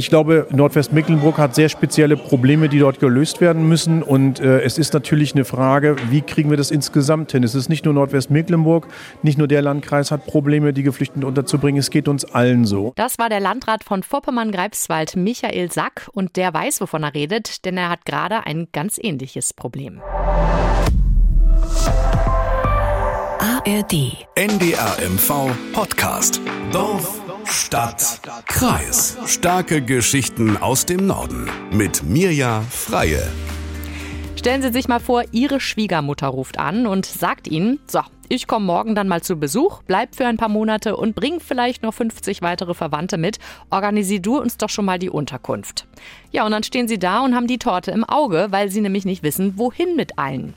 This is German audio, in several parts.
Ich glaube, Nordwestmecklenburg hat sehr spezielle Probleme, die dort gelöst werden müssen. Und äh, es ist natürlich eine Frage, wie kriegen wir das insgesamt hin? Es ist nicht nur Nordwestmecklenburg, nicht nur der Landkreis hat Probleme, die Geflüchteten unterzubringen. Es geht uns allen so. Das war der Landrat von Vorpommern-Greifswald, Michael Sack. Und der weiß, wovon er redet, denn er hat gerade ein ganz ähnliches Problem. ARD. NDR MV Podcast. Dorf, Stadt, Kreis. Starke Geschichten aus dem Norden. Mit Mirja Freie. Stellen Sie sich mal vor, Ihre Schwiegermutter ruft an und sagt Ihnen, so, ich komme morgen dann mal zu Besuch, bleib für ein paar Monate und bring vielleicht noch 50 weitere Verwandte mit. Organisier du uns doch schon mal die Unterkunft. Ja, und dann stehen sie da und haben die Torte im Auge, weil sie nämlich nicht wissen, wohin mit allen.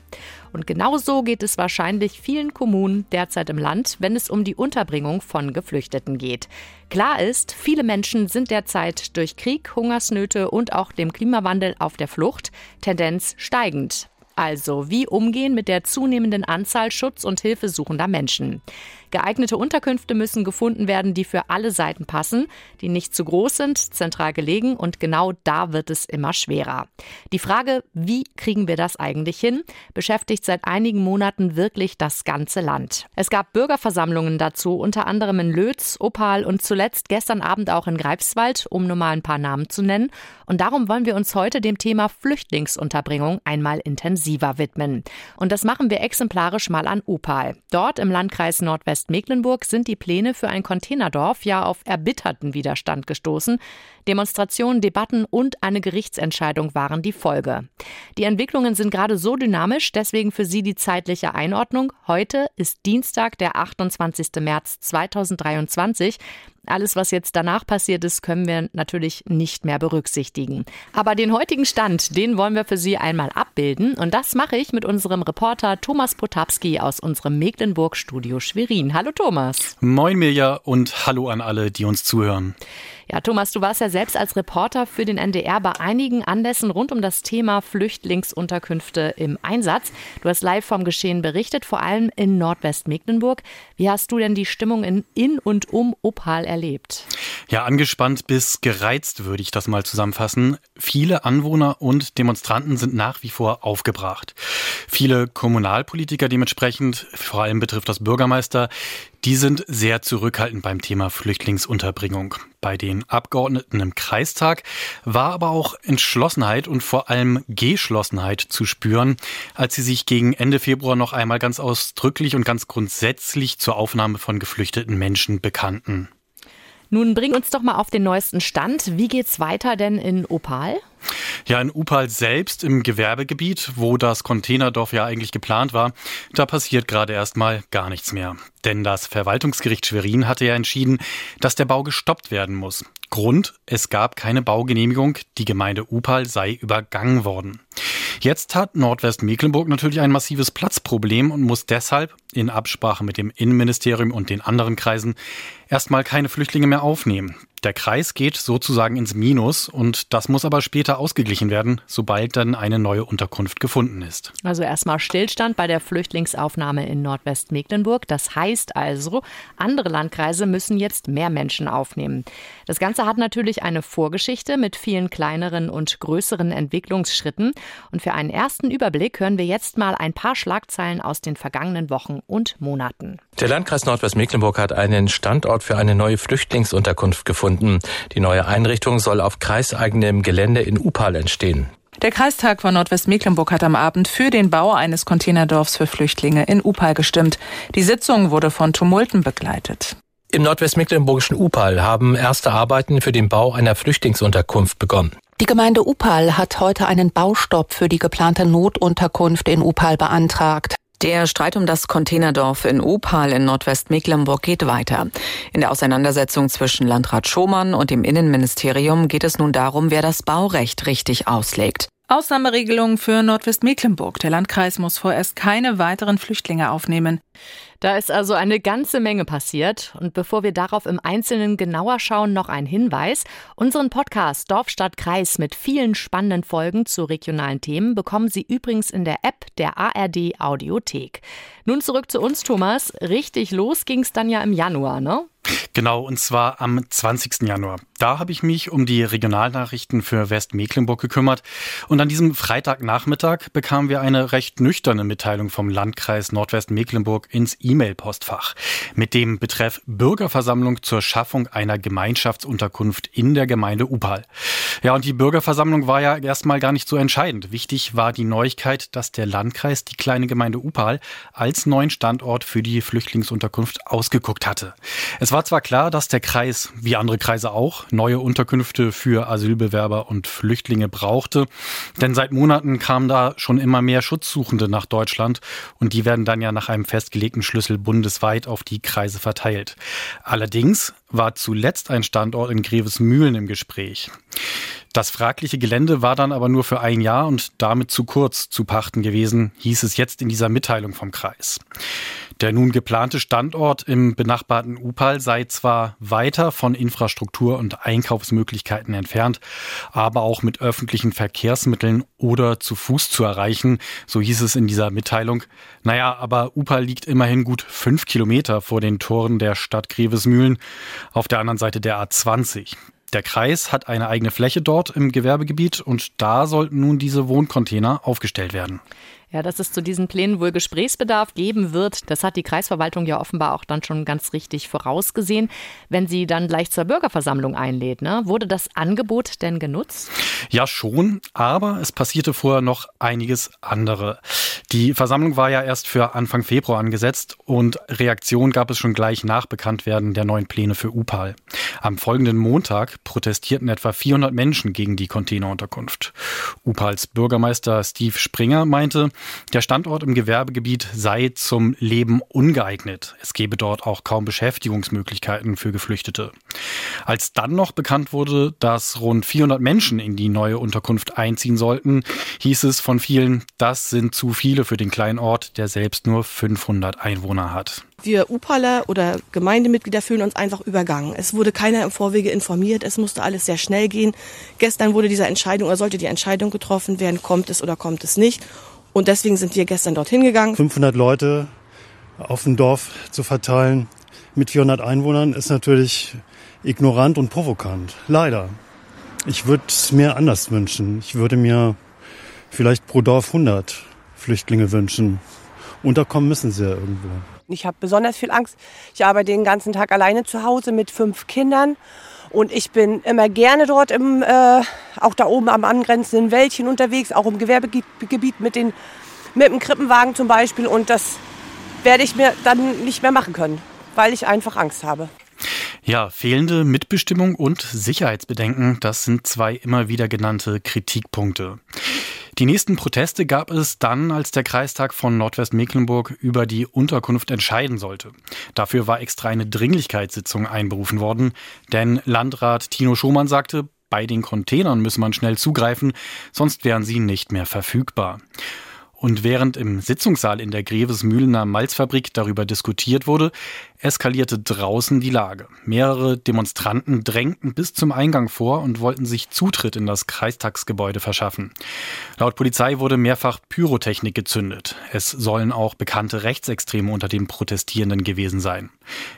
Und genau so geht es wahrscheinlich vielen Kommunen derzeit im Land, wenn es um die Unterbringung von Geflüchteten geht. Klar ist, viele Menschen sind derzeit durch Krieg, Hungersnöte und auch dem Klimawandel auf der Flucht, Tendenz steigend. Also, wie umgehen mit der zunehmenden Anzahl schutz- und hilfesuchender Menschen? Geeignete Unterkünfte müssen gefunden werden, die für alle Seiten passen, die nicht zu groß sind, zentral gelegen und genau da wird es immer schwerer. Die Frage, wie kriegen wir das eigentlich hin, beschäftigt seit einigen Monaten wirklich das ganze Land. Es gab Bürgerversammlungen dazu, unter anderem in Lötz, Opal und zuletzt gestern Abend auch in Greifswald, um nur mal ein paar Namen zu nennen. Und darum wollen wir uns heute dem Thema Flüchtlingsunterbringung einmal intensiver widmen. Und das machen wir exemplarisch mal an Opal. Dort im Landkreis Nordwest Westmecklenburg sind die Pläne für ein Containerdorf ja auf erbitterten Widerstand gestoßen. Demonstrationen, Debatten und eine Gerichtsentscheidung waren die Folge. Die Entwicklungen sind gerade so dynamisch, deswegen für Sie die zeitliche Einordnung. Heute ist Dienstag, der 28. März 2023. Alles, was jetzt danach passiert ist, können wir natürlich nicht mehr berücksichtigen. Aber den heutigen Stand, den wollen wir für Sie einmal abbilden. Und das mache ich mit unserem Reporter Thomas Potapski aus unserem Mecklenburg-Studio Schwerin. Hallo Thomas. Moin Mirja und hallo an alle, die uns zuhören. Ja, Thomas, du warst ja selbst als Reporter für den NDR bei einigen Anlässen rund um das Thema Flüchtlingsunterkünfte im Einsatz. Du hast live vom Geschehen berichtet, vor allem in Nordwestmecklenburg. Wie hast du denn die Stimmung in, in und um Opal erlebt? Ja, angespannt bis gereizt würde ich das mal zusammenfassen. Viele Anwohner und Demonstranten sind nach wie vor aufgebracht. Viele Kommunalpolitiker dementsprechend, vor allem betrifft das Bürgermeister, die sind sehr zurückhaltend beim Thema Flüchtlingsunterbringung. Bei den Abgeordneten im Kreistag war aber auch Entschlossenheit und vor allem Geschlossenheit zu spüren, als sie sich gegen Ende Februar noch einmal ganz ausdrücklich und ganz grundsätzlich zur Aufnahme von geflüchteten Menschen bekannten. Nun bring uns doch mal auf den neuesten Stand. Wie geht's weiter denn in Opal? Ja, in Upal selbst im Gewerbegebiet, wo das Containerdorf ja eigentlich geplant war, da passiert gerade erstmal gar nichts mehr. Denn das Verwaltungsgericht Schwerin hatte ja entschieden, dass der Bau gestoppt werden muss. Grund, es gab keine Baugenehmigung, die Gemeinde Upal sei übergangen worden. Jetzt hat Nordwestmecklenburg natürlich ein massives Platzproblem und muss deshalb in Absprache mit dem Innenministerium und den anderen Kreisen erstmal keine Flüchtlinge mehr aufnehmen. Der Kreis geht sozusagen ins Minus und das muss aber später ausgeglichen werden, sobald dann eine neue Unterkunft gefunden ist. Also erstmal Stillstand bei der Flüchtlingsaufnahme in Nordwestmecklenburg. Das heißt also, andere Landkreise müssen jetzt mehr Menschen aufnehmen. Das Ganze hat natürlich eine Vorgeschichte mit vielen kleineren und größeren Entwicklungsschritten. Und für einen ersten Überblick hören wir jetzt mal ein paar Schlagzeilen aus den vergangenen Wochen und Monaten. Der Landkreis Nordwestmecklenburg hat einen Standort für eine neue Flüchtlingsunterkunft gefunden. Die neue Einrichtung soll auf kreiseigenem Gelände in Upal entstehen. Der Kreistag von Nordwestmecklenburg hat am Abend für den Bau eines Containerdorfs für Flüchtlinge in Upal gestimmt. Die Sitzung wurde von Tumulten begleitet. Im nordwestmecklenburgischen Upal haben erste Arbeiten für den Bau einer Flüchtlingsunterkunft begonnen. Die Gemeinde Upal hat heute einen Baustopp für die geplante Notunterkunft in Upal beantragt. Der Streit um das Containerdorf in Opal in Nordwestmecklenburg geht weiter. In der Auseinandersetzung zwischen Landrat Schomann und dem Innenministerium geht es nun darum, wer das Baurecht richtig auslegt. Ausnahmeregelung für Nordwestmecklenburg. Der Landkreis muss vorerst keine weiteren Flüchtlinge aufnehmen. Da ist also eine ganze Menge passiert. Und bevor wir darauf im Einzelnen genauer schauen, noch ein Hinweis. Unseren Podcast Dorf, Stadt, Kreis mit vielen spannenden Folgen zu regionalen Themen bekommen Sie übrigens in der App der ARD Audiothek. Nun zurück zu uns, Thomas. Richtig los ging es dann ja im Januar, ne? Genau, und zwar am 20. Januar. Da habe ich mich um die Regionalnachrichten für Westmecklenburg gekümmert. Und an diesem Freitagnachmittag bekamen wir eine recht nüchterne Mitteilung vom Landkreis Nordwestmecklenburg ins E-Mail-Postfach mit dem Betreff Bürgerversammlung zur Schaffung einer Gemeinschaftsunterkunft in der Gemeinde Upal. Ja, und die Bürgerversammlung war ja erstmal gar nicht so entscheidend. Wichtig war die Neuigkeit, dass der Landkreis die kleine Gemeinde Upal als neuen Standort für die Flüchtlingsunterkunft ausgeguckt hatte. Es war zwar klar, dass der Kreis, wie andere Kreise auch, neue Unterkünfte für Asylbewerber und Flüchtlinge brauchte, denn seit Monaten kamen da schon immer mehr Schutzsuchende nach Deutschland und die werden dann ja nach einem festgelegten Schlüssel bundesweit auf die Kreise verteilt. Allerdings war zuletzt ein Standort in Grevesmühlen im Gespräch. Das fragliche Gelände war dann aber nur für ein Jahr und damit zu kurz zu pachten gewesen, hieß es jetzt in dieser Mitteilung vom Kreis. Der nun geplante Standort im benachbarten Upal sei zwar weiter von Infrastruktur und Einkaufsmöglichkeiten entfernt, aber auch mit öffentlichen Verkehrsmitteln oder zu Fuß zu erreichen, so hieß es in dieser Mitteilung. Naja, aber Upal liegt immerhin gut fünf Kilometer vor den Toren der Stadt Grevesmühlen auf der anderen Seite der A20. Der Kreis hat eine eigene Fläche dort im Gewerbegebiet und da sollten nun diese Wohncontainer aufgestellt werden. Ja, dass es zu diesen Plänen wohl Gesprächsbedarf geben wird, das hat die Kreisverwaltung ja offenbar auch dann schon ganz richtig vorausgesehen, wenn sie dann gleich zur Bürgerversammlung einlädt. Ne? Wurde das Angebot denn genutzt? Ja, schon, aber es passierte vorher noch einiges andere. Die Versammlung war ja erst für Anfang Februar angesetzt und Reaktion gab es schon gleich nach Bekanntwerden der neuen Pläne für UPAL. Am folgenden Montag protestierten etwa 400 Menschen gegen die Containerunterkunft. UPALs Bürgermeister Steve Springer meinte, der Standort im Gewerbegebiet sei zum Leben ungeeignet. Es gebe dort auch kaum Beschäftigungsmöglichkeiten für Geflüchtete. Als dann noch bekannt wurde, dass rund 400 Menschen in die neue Unterkunft einziehen sollten, hieß es von vielen, das sind zu viele für den kleinen Ort, der selbst nur 500 Einwohner hat. Wir Upaler oder Gemeindemitglieder fühlen uns einfach übergangen. Es wurde keiner im Vorwege informiert. Es musste alles sehr schnell gehen. Gestern wurde diese Entscheidung oder sollte die Entscheidung getroffen werden, kommt es oder kommt es nicht. Und deswegen sind wir gestern dorthin gegangen. 500 Leute auf ein Dorf zu verteilen mit 400 Einwohnern ist natürlich ignorant und provokant. Leider. Ich würde es mir anders wünschen. Ich würde mir vielleicht pro Dorf 100 Flüchtlinge wünschen. Unterkommen müssen sie ja irgendwo. Ich habe besonders viel Angst. Ich arbeite den ganzen Tag alleine zu Hause mit fünf Kindern. Und ich bin immer gerne dort im, äh, auch da oben am angrenzenden Wäldchen unterwegs, auch im Gewerbegebiet mit, den, mit dem Krippenwagen zum Beispiel. Und das werde ich mir dann nicht mehr machen können, weil ich einfach Angst habe. Ja, fehlende Mitbestimmung und Sicherheitsbedenken, das sind zwei immer wieder genannte Kritikpunkte. Die nächsten Proteste gab es dann, als der Kreistag von Nordwestmecklenburg über die Unterkunft entscheiden sollte. Dafür war extra eine Dringlichkeitssitzung einberufen worden, denn Landrat Tino Schumann sagte, bei den Containern müsse man schnell zugreifen, sonst wären sie nicht mehr verfügbar. Und während im Sitzungssaal in der Grevesmühlener Malzfabrik darüber diskutiert wurde, eskalierte draußen die Lage. Mehrere Demonstranten drängten bis zum Eingang vor und wollten sich Zutritt in das Kreistagsgebäude verschaffen. Laut Polizei wurde mehrfach Pyrotechnik gezündet. Es sollen auch bekannte Rechtsextreme unter den Protestierenden gewesen sein.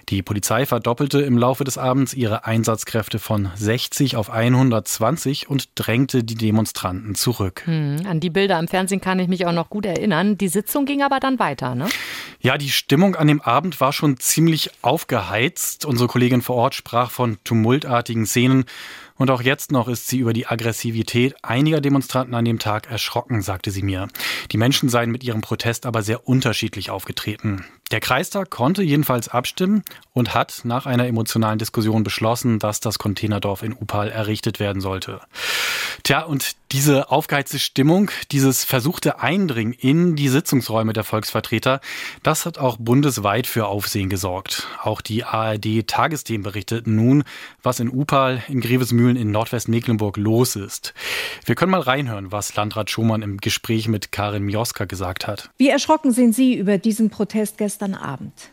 Die Polizei verdoppelte im Laufe des Abends ihre Einsatzkräfte von 60 auf 120 und drängte die Demonstranten zurück. Hm, an die Bilder im Fernsehen kann ich mich auch noch gut erinnern. Die Sitzung ging aber dann weiter, ne? Ja, die Stimmung an dem Abend war schon ziemlich ziemlich aufgeheizt. Unsere Kollegin vor Ort sprach von tumultartigen Szenen. Und auch jetzt noch ist sie über die Aggressivität einiger Demonstranten an dem Tag erschrocken, sagte sie mir. Die Menschen seien mit ihrem Protest aber sehr unterschiedlich aufgetreten. Der Kreistag konnte jedenfalls abstimmen und hat nach einer emotionalen Diskussion beschlossen, dass das Containerdorf in Upal errichtet werden sollte. Tja, und diese aufgeheizte Stimmung, dieses versuchte Eindringen in die Sitzungsräume der Volksvertreter, das hat auch bundesweit für Aufsehen gesorgt. Auch die ARD-Tagesthemen berichteten nun, was in Upal, in Grevesmühlen in Nordwestmecklenburg los ist. Wir können mal reinhören, was Landrat Schumann im Gespräch mit Karin Mioska gesagt hat. Wie erschrocken sind Sie über diesen Protest gestern Abend?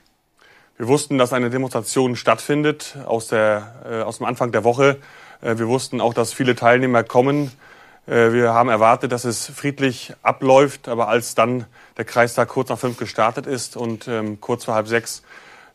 Wir wussten, dass eine Demonstration stattfindet aus, der, äh, aus dem Anfang der Woche. Äh, wir wussten auch, dass viele Teilnehmer kommen. Äh, wir haben erwartet, dass es friedlich abläuft, aber als dann der Kreistag kurz nach fünf gestartet ist und ähm, kurz vor halb sechs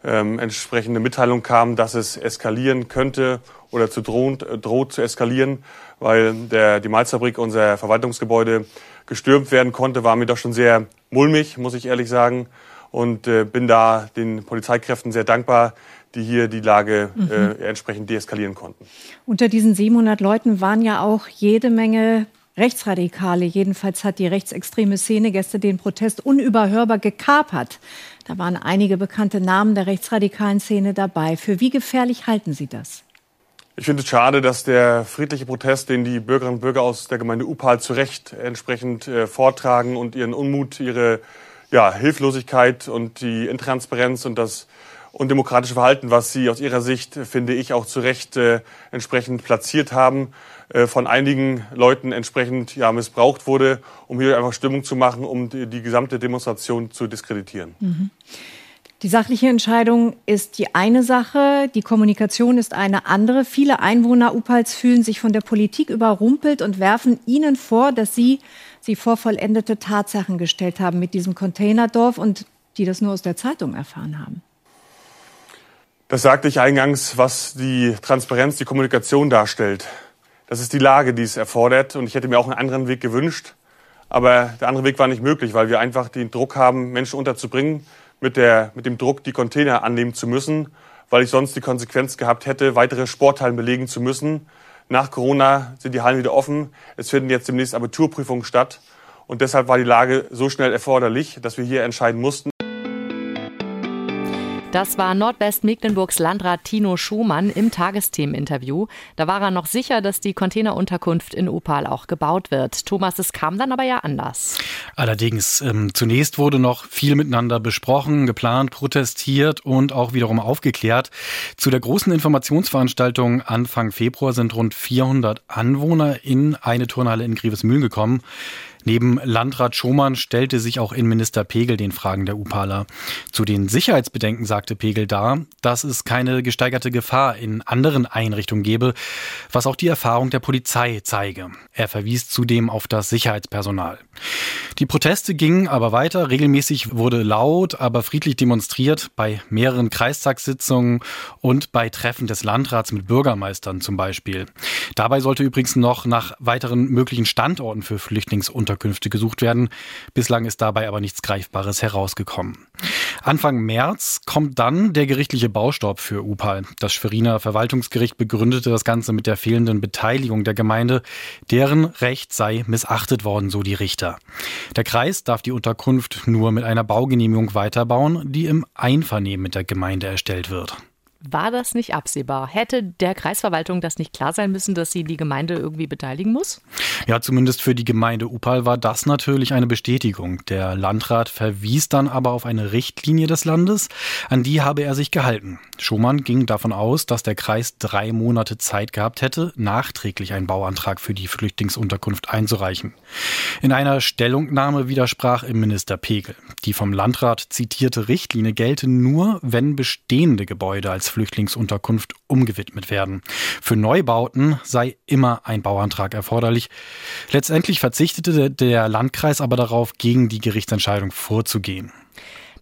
ähm, entsprechende Mitteilung kam, dass es eskalieren könnte oder zu droht, droht zu eskalieren, weil der, die Malzfabrik, unser Verwaltungsgebäude, gestürmt werden konnte, war mir doch schon sehr mulmig, muss ich ehrlich sagen. Und äh, bin da den Polizeikräften sehr dankbar, die hier die Lage mhm. äh, entsprechend deeskalieren konnten. Unter diesen 700 Leuten waren ja auch jede Menge Rechtsradikale. Jedenfalls hat die rechtsextreme Szene gestern den Protest unüberhörbar gekapert. Da waren einige bekannte Namen der rechtsradikalen Szene dabei. Für wie gefährlich halten Sie das? Ich finde es schade, dass der friedliche Protest, den die Bürgerinnen und Bürger aus der Gemeinde Upal zu Recht entsprechend äh, vortragen und ihren Unmut, ihre ja, Hilflosigkeit und die Intransparenz und das undemokratische Verhalten, was sie aus ihrer Sicht, finde ich, auch zu Recht äh, entsprechend platziert haben, äh, von einigen Leuten entsprechend ja, missbraucht wurde, um hier einfach Stimmung zu machen, um die, die gesamte Demonstration zu diskreditieren. Mhm. Die sachliche Entscheidung ist die eine Sache, die Kommunikation ist eine andere. Viele Einwohner Upals fühlen sich von der Politik überrumpelt und werfen ihnen vor, dass sie sie vor vollendete Tatsachen gestellt haben mit diesem Containerdorf und die das nur aus der Zeitung erfahren haben. Das sagte ich eingangs, was die Transparenz, die Kommunikation darstellt. Das ist die Lage, die es erfordert. Und ich hätte mir auch einen anderen Weg gewünscht. Aber der andere Weg war nicht möglich, weil wir einfach den Druck haben, Menschen unterzubringen, mit, der, mit dem Druck, die Container annehmen zu müssen, weil ich sonst die Konsequenz gehabt hätte, weitere Sporthallen belegen zu müssen. Nach Corona sind die Hallen wieder offen. Es finden jetzt demnächst Abiturprüfungen statt. Und deshalb war die Lage so schnell erforderlich, dass wir hier entscheiden mussten. Das war Nordwestmecklenburgs Landrat Tino Schumann im Tagesthemen-Interview. Da war er noch sicher, dass die Containerunterkunft in Opal auch gebaut wird. Thomas, es kam dann aber ja anders. Allerdings, ähm, zunächst wurde noch viel miteinander besprochen, geplant, protestiert und auch wiederum aufgeklärt. Zu der großen Informationsveranstaltung Anfang Februar sind rund 400 Anwohner in eine Turnhalle in Grevesmühlen gekommen. Neben Landrat Schomann stellte sich auch Innenminister Pegel den Fragen der Upaler. Zu den Sicherheitsbedenken sagte Pegel da, dass es keine gesteigerte Gefahr in anderen Einrichtungen gebe, was auch die Erfahrung der Polizei zeige. Er verwies zudem auf das Sicherheitspersonal. Die Proteste gingen aber weiter. Regelmäßig wurde laut, aber friedlich demonstriert bei mehreren Kreistagssitzungen und bei Treffen des Landrats mit Bürgermeistern zum Beispiel. Dabei sollte übrigens noch nach weiteren möglichen Standorten für Flüchtlingsunterkünfte Unterkünfte gesucht werden. Bislang ist dabei aber nichts Greifbares herausgekommen. Anfang März kommt dann der gerichtliche Baustopp für Upal. Das Schweriner Verwaltungsgericht begründete das Ganze mit der fehlenden Beteiligung der Gemeinde. Deren Recht sei missachtet worden, so die Richter. Der Kreis darf die Unterkunft nur mit einer Baugenehmigung weiterbauen, die im Einvernehmen mit der Gemeinde erstellt wird. War das nicht absehbar? Hätte der Kreisverwaltung das nicht klar sein müssen, dass sie die Gemeinde irgendwie beteiligen muss? Ja, zumindest für die Gemeinde Upal war das natürlich eine Bestätigung. Der Landrat verwies dann aber auf eine Richtlinie des Landes, an die habe er sich gehalten. Schumann ging davon aus, dass der Kreis drei Monate Zeit gehabt hätte, nachträglich einen Bauantrag für die Flüchtlingsunterkunft einzureichen. In einer Stellungnahme widersprach im Minister Pegel. Die vom Landrat zitierte Richtlinie gelte nur, wenn bestehende Gebäude als Flüchtlingsunterkunft umgewidmet werden. Für Neubauten sei immer ein Bauantrag erforderlich. Letztendlich verzichtete der Landkreis aber darauf, gegen die Gerichtsentscheidung vorzugehen.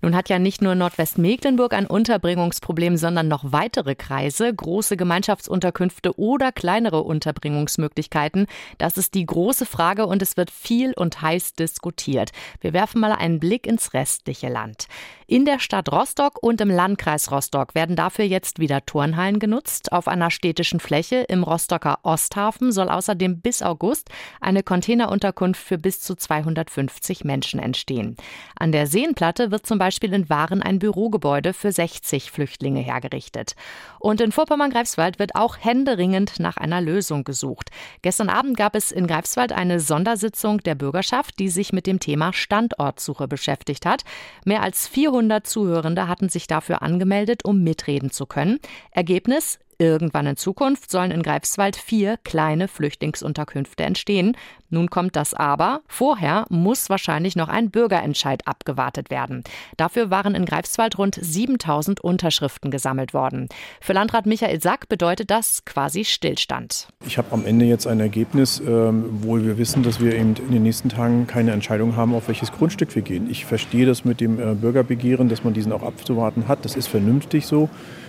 Nun hat ja nicht nur Nordwestmecklenburg ein Unterbringungsproblem, sondern noch weitere Kreise, große Gemeinschaftsunterkünfte oder kleinere Unterbringungsmöglichkeiten. Das ist die große Frage und es wird viel und heiß diskutiert. Wir werfen mal einen Blick ins restliche Land. In der Stadt Rostock und im Landkreis Rostock werden dafür jetzt wieder Turnhallen genutzt. Auf einer städtischen Fläche im Rostocker Osthafen soll außerdem bis August eine Containerunterkunft für bis zu 250 Menschen entstehen. An der Seenplatte wird zum Beispiel in Waren ein Bürogebäude für 60 Flüchtlinge hergerichtet. Und in Vorpommern-Greifswald wird auch händeringend nach einer Lösung gesucht. Gestern Abend gab es in Greifswald eine Sondersitzung der Bürgerschaft, die sich mit dem Thema Standortsuche beschäftigt hat. Mehr als 400 Zuhörende hatten sich dafür angemeldet, um mitreden zu können. Ergebnis Irgendwann in Zukunft sollen in Greifswald vier kleine Flüchtlingsunterkünfte entstehen. Nun kommt das aber. Vorher muss wahrscheinlich noch ein Bürgerentscheid abgewartet werden. Dafür waren in Greifswald rund 7000 Unterschriften gesammelt worden. Für Landrat Michael Sack bedeutet das quasi Stillstand. Ich habe am Ende jetzt ein Ergebnis, ähm, wo wir wissen, dass wir eben in den nächsten Tagen keine Entscheidung haben, auf welches Grundstück wir gehen. Ich verstehe das mit dem äh, Bürgerbegehren, dass man diesen auch abzuwarten hat. Das ist vernünftig so.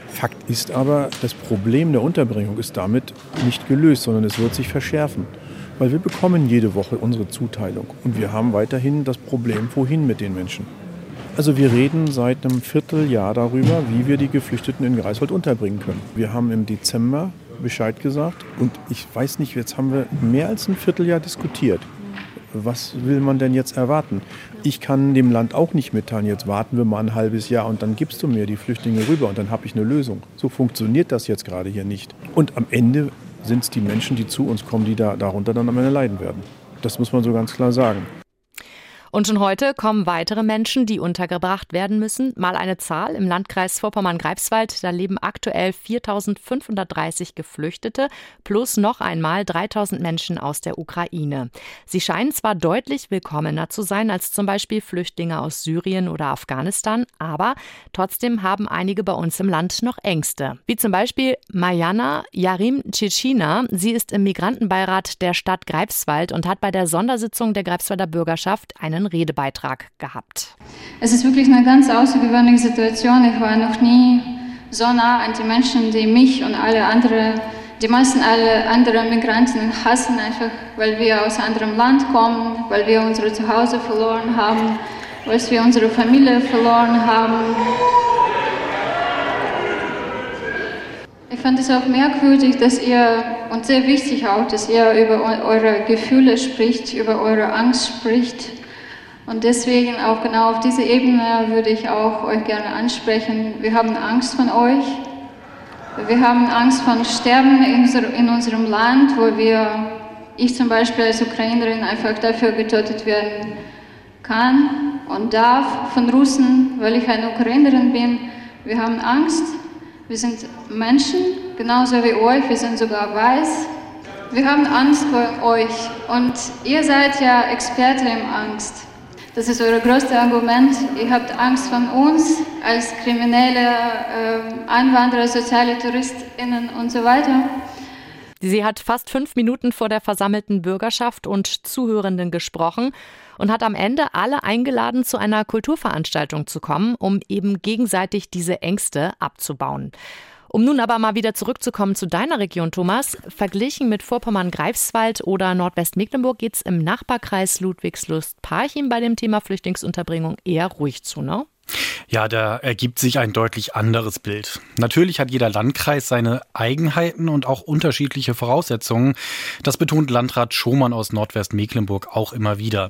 Fakt ist aber, das Problem der Unterbringung ist damit nicht gelöst, sondern es wird sich verschärfen. Weil wir bekommen jede Woche unsere Zuteilung und wir haben weiterhin das Problem, wohin mit den Menschen. Also wir reden seit einem Vierteljahr darüber, wie wir die Geflüchteten in Greifswald unterbringen können. Wir haben im Dezember Bescheid gesagt und ich weiß nicht, jetzt haben wir mehr als ein Vierteljahr diskutiert. Was will man denn jetzt erwarten? Ich kann dem Land auch nicht mitteilen, jetzt warten wir mal ein halbes Jahr und dann gibst du mir die Flüchtlinge rüber und dann habe ich eine Lösung. So funktioniert das jetzt gerade hier nicht. Und am Ende sind es die Menschen, die zu uns kommen, die da, darunter dann am Ende leiden werden. Das muss man so ganz klar sagen. Und schon heute kommen weitere Menschen, die untergebracht werden müssen. Mal eine Zahl. Im Landkreis Vorpommern-Greifswald, da leben aktuell 4.530 Geflüchtete plus noch einmal 3.000 Menschen aus der Ukraine. Sie scheinen zwar deutlich willkommener zu sein als zum Beispiel Flüchtlinge aus Syrien oder Afghanistan, aber trotzdem haben einige bei uns im Land noch Ängste. Wie zum Beispiel Majana Yarim Tschitschina. Sie ist im Migrantenbeirat der Stadt Greifswald und hat bei der Sondersitzung der Greifswalder Bürgerschaft einen Redebeitrag gehabt. Es ist wirklich eine ganz außergewöhnliche Situation. Ich war noch nie so nah an die Menschen, die mich und alle anderen, die meisten alle anderen Migranten hassen, einfach weil wir aus anderem Land kommen, weil wir unsere Zuhause verloren haben, weil wir unsere Familie verloren haben. Ich fand es auch merkwürdig, dass ihr, und sehr wichtig auch, dass ihr über eure Gefühle spricht, über eure Angst spricht. Und deswegen auch genau auf diese Ebene würde ich auch euch gerne ansprechen. Wir haben Angst von euch. Wir haben Angst von Sterben in unserem Land, wo wir, ich zum Beispiel als Ukrainerin einfach dafür getötet werden kann und darf von Russen, weil ich eine Ukrainerin bin. Wir haben Angst. Wir sind Menschen, genauso wie euch. Wir sind sogar weiß. Wir haben Angst vor euch und ihr seid ja Experte im Angst. Das ist euer größtes Argument. Ihr habt Angst von uns als kriminelle äh, Einwanderer, soziale TouristInnen und so weiter. Sie hat fast fünf Minuten vor der versammelten Bürgerschaft und Zuhörenden gesprochen und hat am Ende alle eingeladen, zu einer Kulturveranstaltung zu kommen, um eben gegenseitig diese Ängste abzubauen. Um nun aber mal wieder zurückzukommen zu deiner Region, Thomas. Verglichen mit Vorpommern-Greifswald oder Nordwestmecklenburg geht es im Nachbarkreis Ludwigslust-Parchim bei dem Thema Flüchtlingsunterbringung eher ruhig zu, ne? Ja, da ergibt sich ein deutlich anderes Bild. Natürlich hat jeder Landkreis seine Eigenheiten und auch unterschiedliche Voraussetzungen. Das betont Landrat Schomann aus Nordwestmecklenburg auch immer wieder.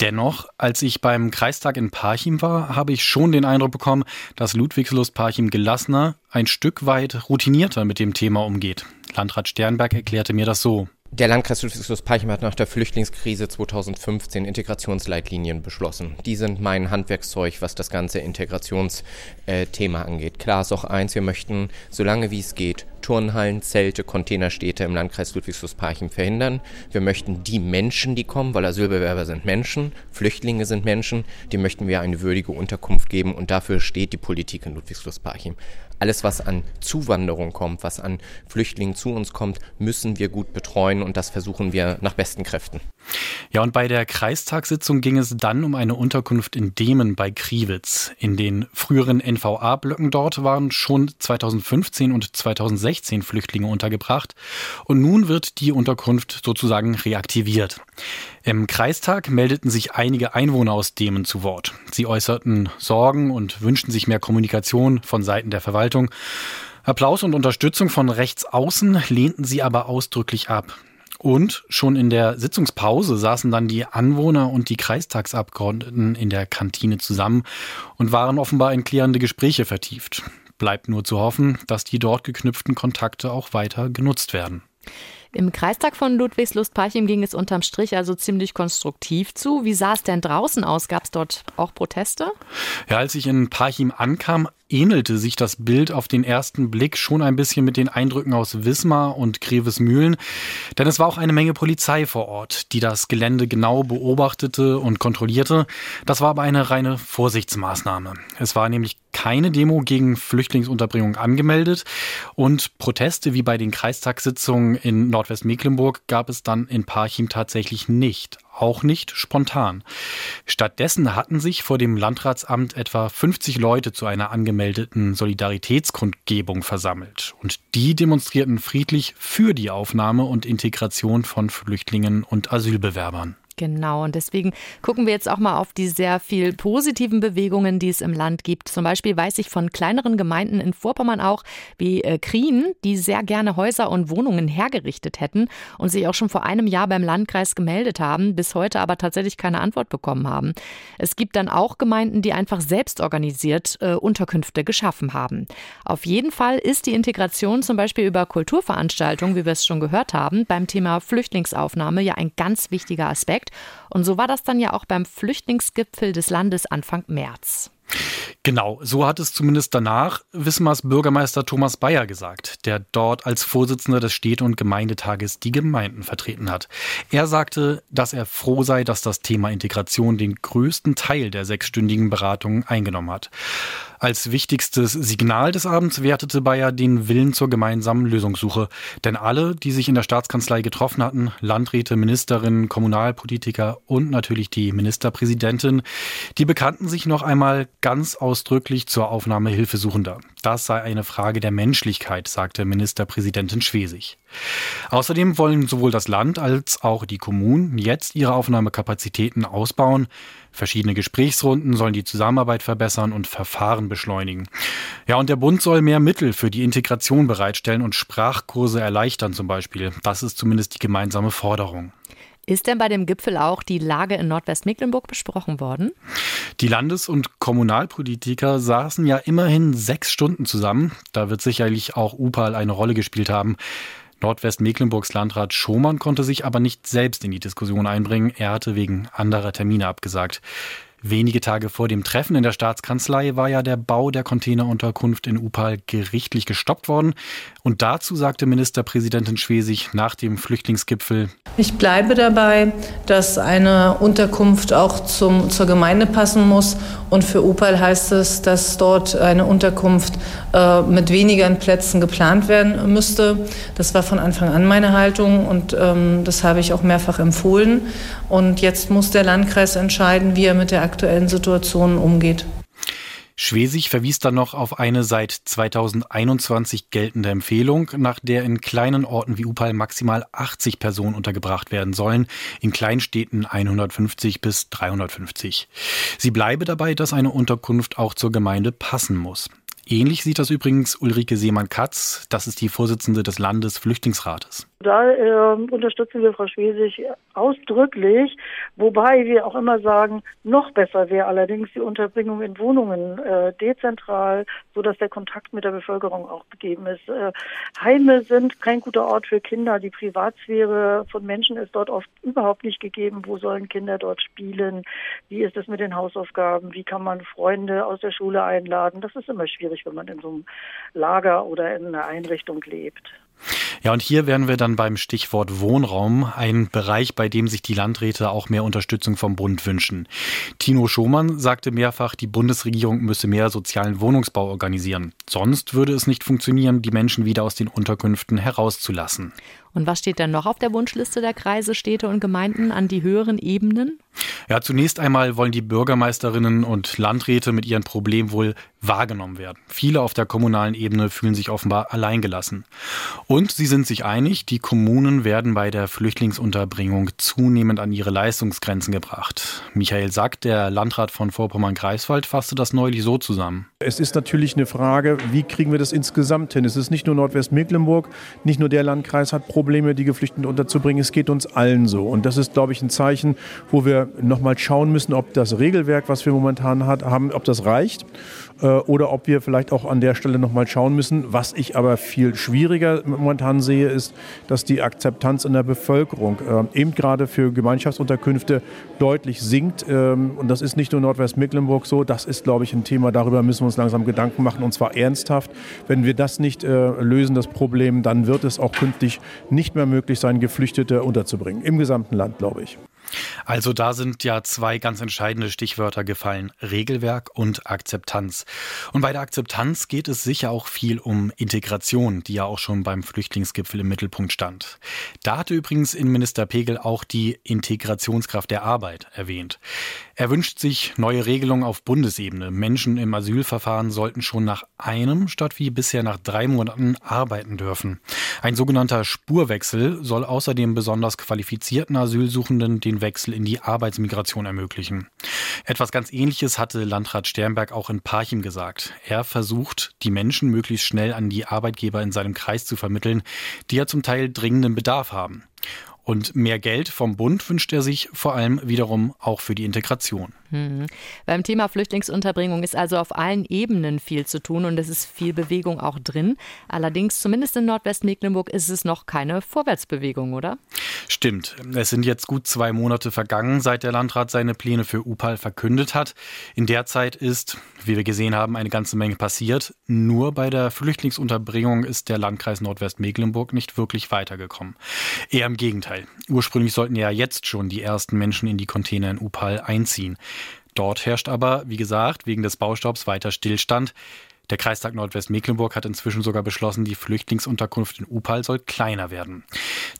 Dennoch, als ich beim Kreistag in Parchim war, habe ich schon den Eindruck bekommen, dass Ludwigslust Parchim gelassener, ein Stück weit routinierter mit dem Thema umgeht. Landrat Sternberg erklärte mir das so. Der Landkreis Ludwigsburg-Parchim hat nach der Flüchtlingskrise 2015 Integrationsleitlinien beschlossen. Die sind mein Handwerkszeug, was das ganze Integrationsthema angeht. Klar ist auch eins, wir möchten, solange wie es geht, Turnhallen, Zelte, Containerstädte im Landkreis Ludwigsburg-Parchim verhindern. Wir möchten die Menschen, die kommen, weil Asylbewerber sind Menschen, Flüchtlinge sind Menschen, die möchten wir eine würdige Unterkunft geben und dafür steht die Politik in Ludwigsburg-Parchim. Alles, was an Zuwanderung kommt, was an Flüchtlingen zu uns kommt, müssen wir gut betreuen und das versuchen wir nach besten Kräften. Ja, und bei der Kreistagssitzung ging es dann um eine Unterkunft in Demen bei Kriwitz. In den früheren NVA-Blöcken dort waren schon 2015 und 2016 Flüchtlinge untergebracht. Und nun wird die Unterkunft sozusagen reaktiviert. Im Kreistag meldeten sich einige Einwohner aus Demen zu Wort. Sie äußerten Sorgen und wünschten sich mehr Kommunikation von Seiten der Verwaltung. Applaus und Unterstützung von rechts außen lehnten sie aber ausdrücklich ab. Und schon in der Sitzungspause saßen dann die Anwohner und die Kreistagsabgeordneten in der Kantine zusammen und waren offenbar in klärende Gespräche vertieft. Bleibt nur zu hoffen, dass die dort geknüpften Kontakte auch weiter genutzt werden. Im Kreistag von Ludwigslust-Parchim ging es unterm Strich also ziemlich konstruktiv zu. Wie sah es denn draußen aus? Gab es dort auch Proteste? Ja, als ich in Parchim ankam, ähnelte sich das Bild auf den ersten Blick schon ein bisschen mit den Eindrücken aus Wismar und Grevesmühlen, denn es war auch eine Menge Polizei vor Ort, die das Gelände genau beobachtete und kontrollierte. Das war aber eine reine Vorsichtsmaßnahme. Es war nämlich keine Demo gegen Flüchtlingsunterbringung angemeldet und Proteste wie bei den Kreistagssitzungen in Nordwestmecklenburg gab es dann in Parchim tatsächlich nicht auch nicht spontan. Stattdessen hatten sich vor dem Landratsamt etwa 50 Leute zu einer angemeldeten Solidaritätskundgebung versammelt. Und die demonstrierten friedlich für die Aufnahme und Integration von Flüchtlingen und Asylbewerbern. Genau, und deswegen gucken wir jetzt auch mal auf die sehr viel positiven Bewegungen, die es im Land gibt. Zum Beispiel weiß ich von kleineren Gemeinden in Vorpommern auch, wie äh, Krien, die sehr gerne Häuser und Wohnungen hergerichtet hätten und sich auch schon vor einem Jahr beim Landkreis gemeldet haben, bis heute aber tatsächlich keine Antwort bekommen haben. Es gibt dann auch Gemeinden, die einfach selbst organisiert äh, Unterkünfte geschaffen haben. Auf jeden Fall ist die Integration zum Beispiel über Kulturveranstaltungen, wie wir es schon gehört haben, beim Thema Flüchtlingsaufnahme ja ein ganz wichtiger Aspekt gezeigt. Und so war das dann ja auch beim Flüchtlingsgipfel des Landes Anfang März. Genau, so hat es zumindest danach Wismars Bürgermeister Thomas Bayer gesagt, der dort als Vorsitzender des Städte- und Gemeindetages die Gemeinden vertreten hat. Er sagte, dass er froh sei, dass das Thema Integration den größten Teil der sechsstündigen Beratungen eingenommen hat. Als wichtigstes Signal des Abends wertete Bayer den Willen zur gemeinsamen Lösungssuche. Denn alle, die sich in der Staatskanzlei getroffen hatten, Landräte, Ministerinnen, Kommunalpolitiker und natürlich die Ministerpräsidentin, die bekannten sich noch einmal ganz ausdrücklich zur Aufnahme Hilfesuchender. Das sei eine Frage der Menschlichkeit, sagte Ministerpräsidentin Schwesig. Außerdem wollen sowohl das Land als auch die Kommunen jetzt ihre Aufnahmekapazitäten ausbauen. Verschiedene Gesprächsrunden sollen die Zusammenarbeit verbessern und Verfahren beschleunigen. Ja, und der Bund soll mehr Mittel für die Integration bereitstellen und Sprachkurse erleichtern zum Beispiel. Das ist zumindest die gemeinsame Forderung. Ist denn bei dem Gipfel auch die Lage in Nordwestmecklenburg besprochen worden? Die Landes- und Kommunalpolitiker saßen ja immerhin sechs Stunden zusammen. Da wird sicherlich auch UPAL eine Rolle gespielt haben. Nordwestmecklenburgs Landrat Schomann konnte sich aber nicht selbst in die Diskussion einbringen. Er hatte wegen anderer Termine abgesagt. Wenige Tage vor dem Treffen in der Staatskanzlei war ja der Bau der Containerunterkunft in Upal gerichtlich gestoppt worden. Und dazu sagte Ministerpräsidentin Schwesig nach dem Flüchtlingsgipfel. Ich bleibe dabei, dass eine Unterkunft auch zum, zur Gemeinde passen muss. Und für Upal heißt es, dass dort eine Unterkunft äh, mit weniger Plätzen geplant werden müsste. Das war von Anfang an meine Haltung und ähm, das habe ich auch mehrfach empfohlen. Und jetzt muss der Landkreis entscheiden, wie er mit der aktuellen Situation umgeht. Schwesig verwies dann noch auf eine seit 2021 geltende Empfehlung, nach der in kleinen Orten wie Upal maximal 80 Personen untergebracht werden sollen, in Kleinstädten 150 bis 350. Sie bleibe dabei, dass eine Unterkunft auch zur Gemeinde passen muss. Ähnlich sieht das übrigens Ulrike Seemann-Katz, das ist die Vorsitzende des Landesflüchtlingsrates. Da äh, unterstützen wir Frau Schwesig ausdrücklich, wobei wir auch immer sagen, noch besser wäre allerdings die Unterbringung in Wohnungen äh, dezentral, so dass der Kontakt mit der Bevölkerung auch gegeben ist. Äh, Heime sind kein guter Ort für Kinder. Die Privatsphäre von Menschen ist dort oft überhaupt nicht gegeben. Wo sollen Kinder dort spielen? Wie ist es mit den Hausaufgaben? Wie kann man Freunde aus der Schule einladen? Das ist immer schwierig, wenn man in so einem Lager oder in einer Einrichtung lebt. Ja, und hier wären wir dann beim Stichwort Wohnraum, ein Bereich, bei dem sich die Landräte auch mehr Unterstützung vom Bund wünschen. Tino Schomann sagte mehrfach, die Bundesregierung müsse mehr sozialen Wohnungsbau organisieren. Sonst würde es nicht funktionieren, die Menschen wieder aus den Unterkünften herauszulassen. Und was steht dann noch auf der Wunschliste der Kreise, Städte und Gemeinden an die höheren Ebenen? Ja, zunächst einmal wollen die Bürgermeisterinnen und Landräte mit ihren Problemen wohl wahrgenommen werden. Viele auf der kommunalen Ebene fühlen sich offenbar alleingelassen. Und sie sind sich einig, die Kommunen werden bei der Flüchtlingsunterbringung zunehmend an ihre Leistungsgrenzen gebracht. Michael Sack, der Landrat von Vorpommern-Greifswald, fasste das neulich so zusammen. Es ist natürlich eine Frage, wie kriegen wir das insgesamt hin? Es ist nicht nur Nordwestmecklenburg, nicht nur der Landkreis hat Probleme, die Geflüchteten unterzubringen. Es geht uns allen so. Und das ist, glaube ich, ein Zeichen, wo wir nochmal schauen müssen, ob das Regelwerk, was wir momentan haben, ob das reicht oder ob wir vielleicht auch an der Stelle nochmal schauen müssen. Was ich aber viel schwieriger momentan sehe, ist, dass die Akzeptanz in der Bevölkerung äh, eben gerade für Gemeinschaftsunterkünfte deutlich sinkt. Ähm, und das ist nicht nur Nordwestmecklenburg so, das ist, glaube ich, ein Thema, darüber müssen wir uns langsam Gedanken machen und zwar ernsthaft. Wenn wir das nicht äh, lösen, das Problem, dann wird es auch künftig nicht mehr möglich sein, Geflüchtete unterzubringen. Im gesamten Land, glaube ich. Also da sind ja zwei ganz entscheidende Stichwörter gefallen. Regelwerk und Akzeptanz. Und bei der Akzeptanz geht es sicher auch viel um Integration, die ja auch schon beim Flüchtlingsgipfel im Mittelpunkt stand. Da hatte übrigens Innenminister Pegel auch die Integrationskraft der Arbeit erwähnt. Er wünscht sich neue Regelungen auf Bundesebene. Menschen im Asylverfahren sollten schon nach einem statt wie bisher nach drei Monaten arbeiten dürfen. Ein sogenannter Spurwechsel soll außerdem besonders qualifizierten Asylsuchenden den Wechsel in die Arbeitsmigration ermöglichen. Etwas ganz Ähnliches hatte Landrat Sternberg auch in Parchim gesagt. Er versucht, die Menschen möglichst schnell an die Arbeitgeber in seinem Kreis zu vermitteln, die ja zum Teil dringenden Bedarf haben. Und mehr Geld vom Bund wünscht er sich vor allem wiederum auch für die Integration. Mhm. Beim Thema Flüchtlingsunterbringung ist also auf allen Ebenen viel zu tun und es ist viel Bewegung auch drin. Allerdings, zumindest in Nordwestmecklenburg, ist es noch keine Vorwärtsbewegung, oder? Stimmt. Es sind jetzt gut zwei Monate vergangen, seit der Landrat seine Pläne für UPAL verkündet hat. In der Zeit ist, wie wir gesehen haben, eine ganze Menge passiert. Nur bei der Flüchtlingsunterbringung ist der Landkreis Nordwestmecklenburg nicht wirklich weitergekommen. Eher im Gegenteil. Ursprünglich sollten ja jetzt schon die ersten Menschen in die Container in UPAL einziehen. Dort herrscht aber, wie gesagt, wegen des Baustaubs weiter Stillstand. Der Kreistag Nordwestmecklenburg hat inzwischen sogar beschlossen, die Flüchtlingsunterkunft in Upal soll kleiner werden.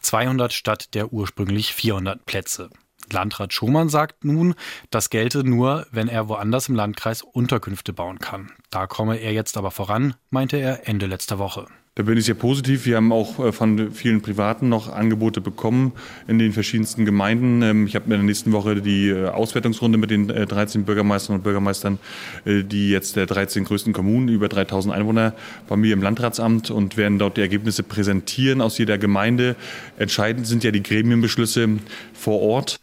200 statt der ursprünglich 400 Plätze. Landrat Schumann sagt nun, das gelte nur, wenn er woanders im Landkreis Unterkünfte bauen kann. Da komme er jetzt aber voran, meinte er Ende letzter Woche. Da bin ich sehr positiv. Wir haben auch äh, von vielen Privaten noch Angebote bekommen in den verschiedensten Gemeinden. Ähm, ich habe in der nächsten Woche die äh, Auswertungsrunde mit den 13 äh, Bürgermeistern und Bürgermeistern, die jetzt der 13 größten Kommunen, über 3000 Einwohner, bei mir im Landratsamt und werden dort die Ergebnisse präsentieren aus jeder Gemeinde. Entscheidend sind ja die Gremienbeschlüsse vor Ort.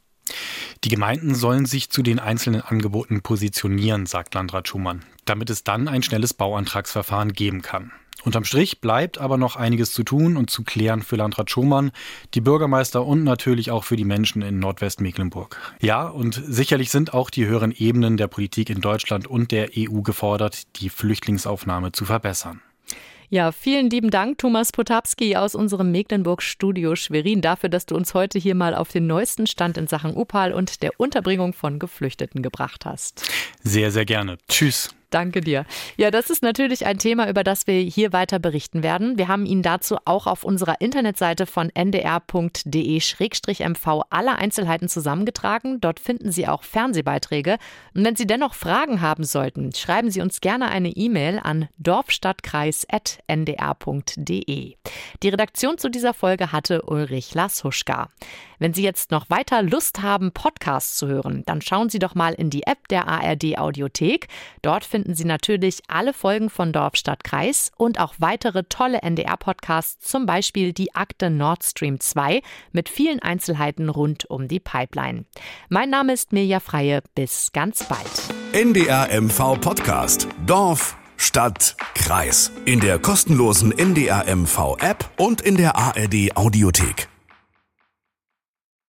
Die Gemeinden sollen sich zu den einzelnen Angeboten positionieren, sagt Landrat Schumann, damit es dann ein schnelles Bauantragsverfahren geben kann. Unterm Strich bleibt aber noch einiges zu tun und zu klären für Landrat Schumann, die Bürgermeister und natürlich auch für die Menschen in Nordwestmecklenburg. Ja, und sicherlich sind auch die höheren Ebenen der Politik in Deutschland und der EU gefordert, die Flüchtlingsaufnahme zu verbessern. Ja, vielen lieben Dank, Thomas Potapski aus unserem Mecklenburg-Studio Schwerin, dafür, dass du uns heute hier mal auf den neuesten Stand in Sachen Upal und der Unterbringung von Geflüchteten gebracht hast. Sehr, sehr gerne. Tschüss. Danke dir. Ja, das ist natürlich ein Thema, über das wir hier weiter berichten werden. Wir haben Ihnen dazu auch auf unserer Internetseite von ndr.de-mv alle Einzelheiten zusammengetragen. Dort finden Sie auch Fernsehbeiträge. Und wenn Sie dennoch Fragen haben sollten, schreiben Sie uns gerne eine E-Mail an dorfstadtkreis.ndr.de. Die Redaktion zu dieser Folge hatte Ulrich Lashuschka. Wenn Sie jetzt noch weiter Lust haben, Podcasts zu hören, dann schauen Sie doch mal in die App der ARD Audiothek. Dort finden Sie natürlich alle Folgen von Dorf, Stadt, Kreis und auch weitere tolle NDR-Podcasts, zum Beispiel die Akte Nord Stream 2 mit vielen Einzelheiten rund um die Pipeline. Mein Name ist Mirja Freie. Bis ganz bald. NDR MV Podcast. Dorf, Stadt, Kreis. In der kostenlosen NDR MV App und in der ARD Audiothek.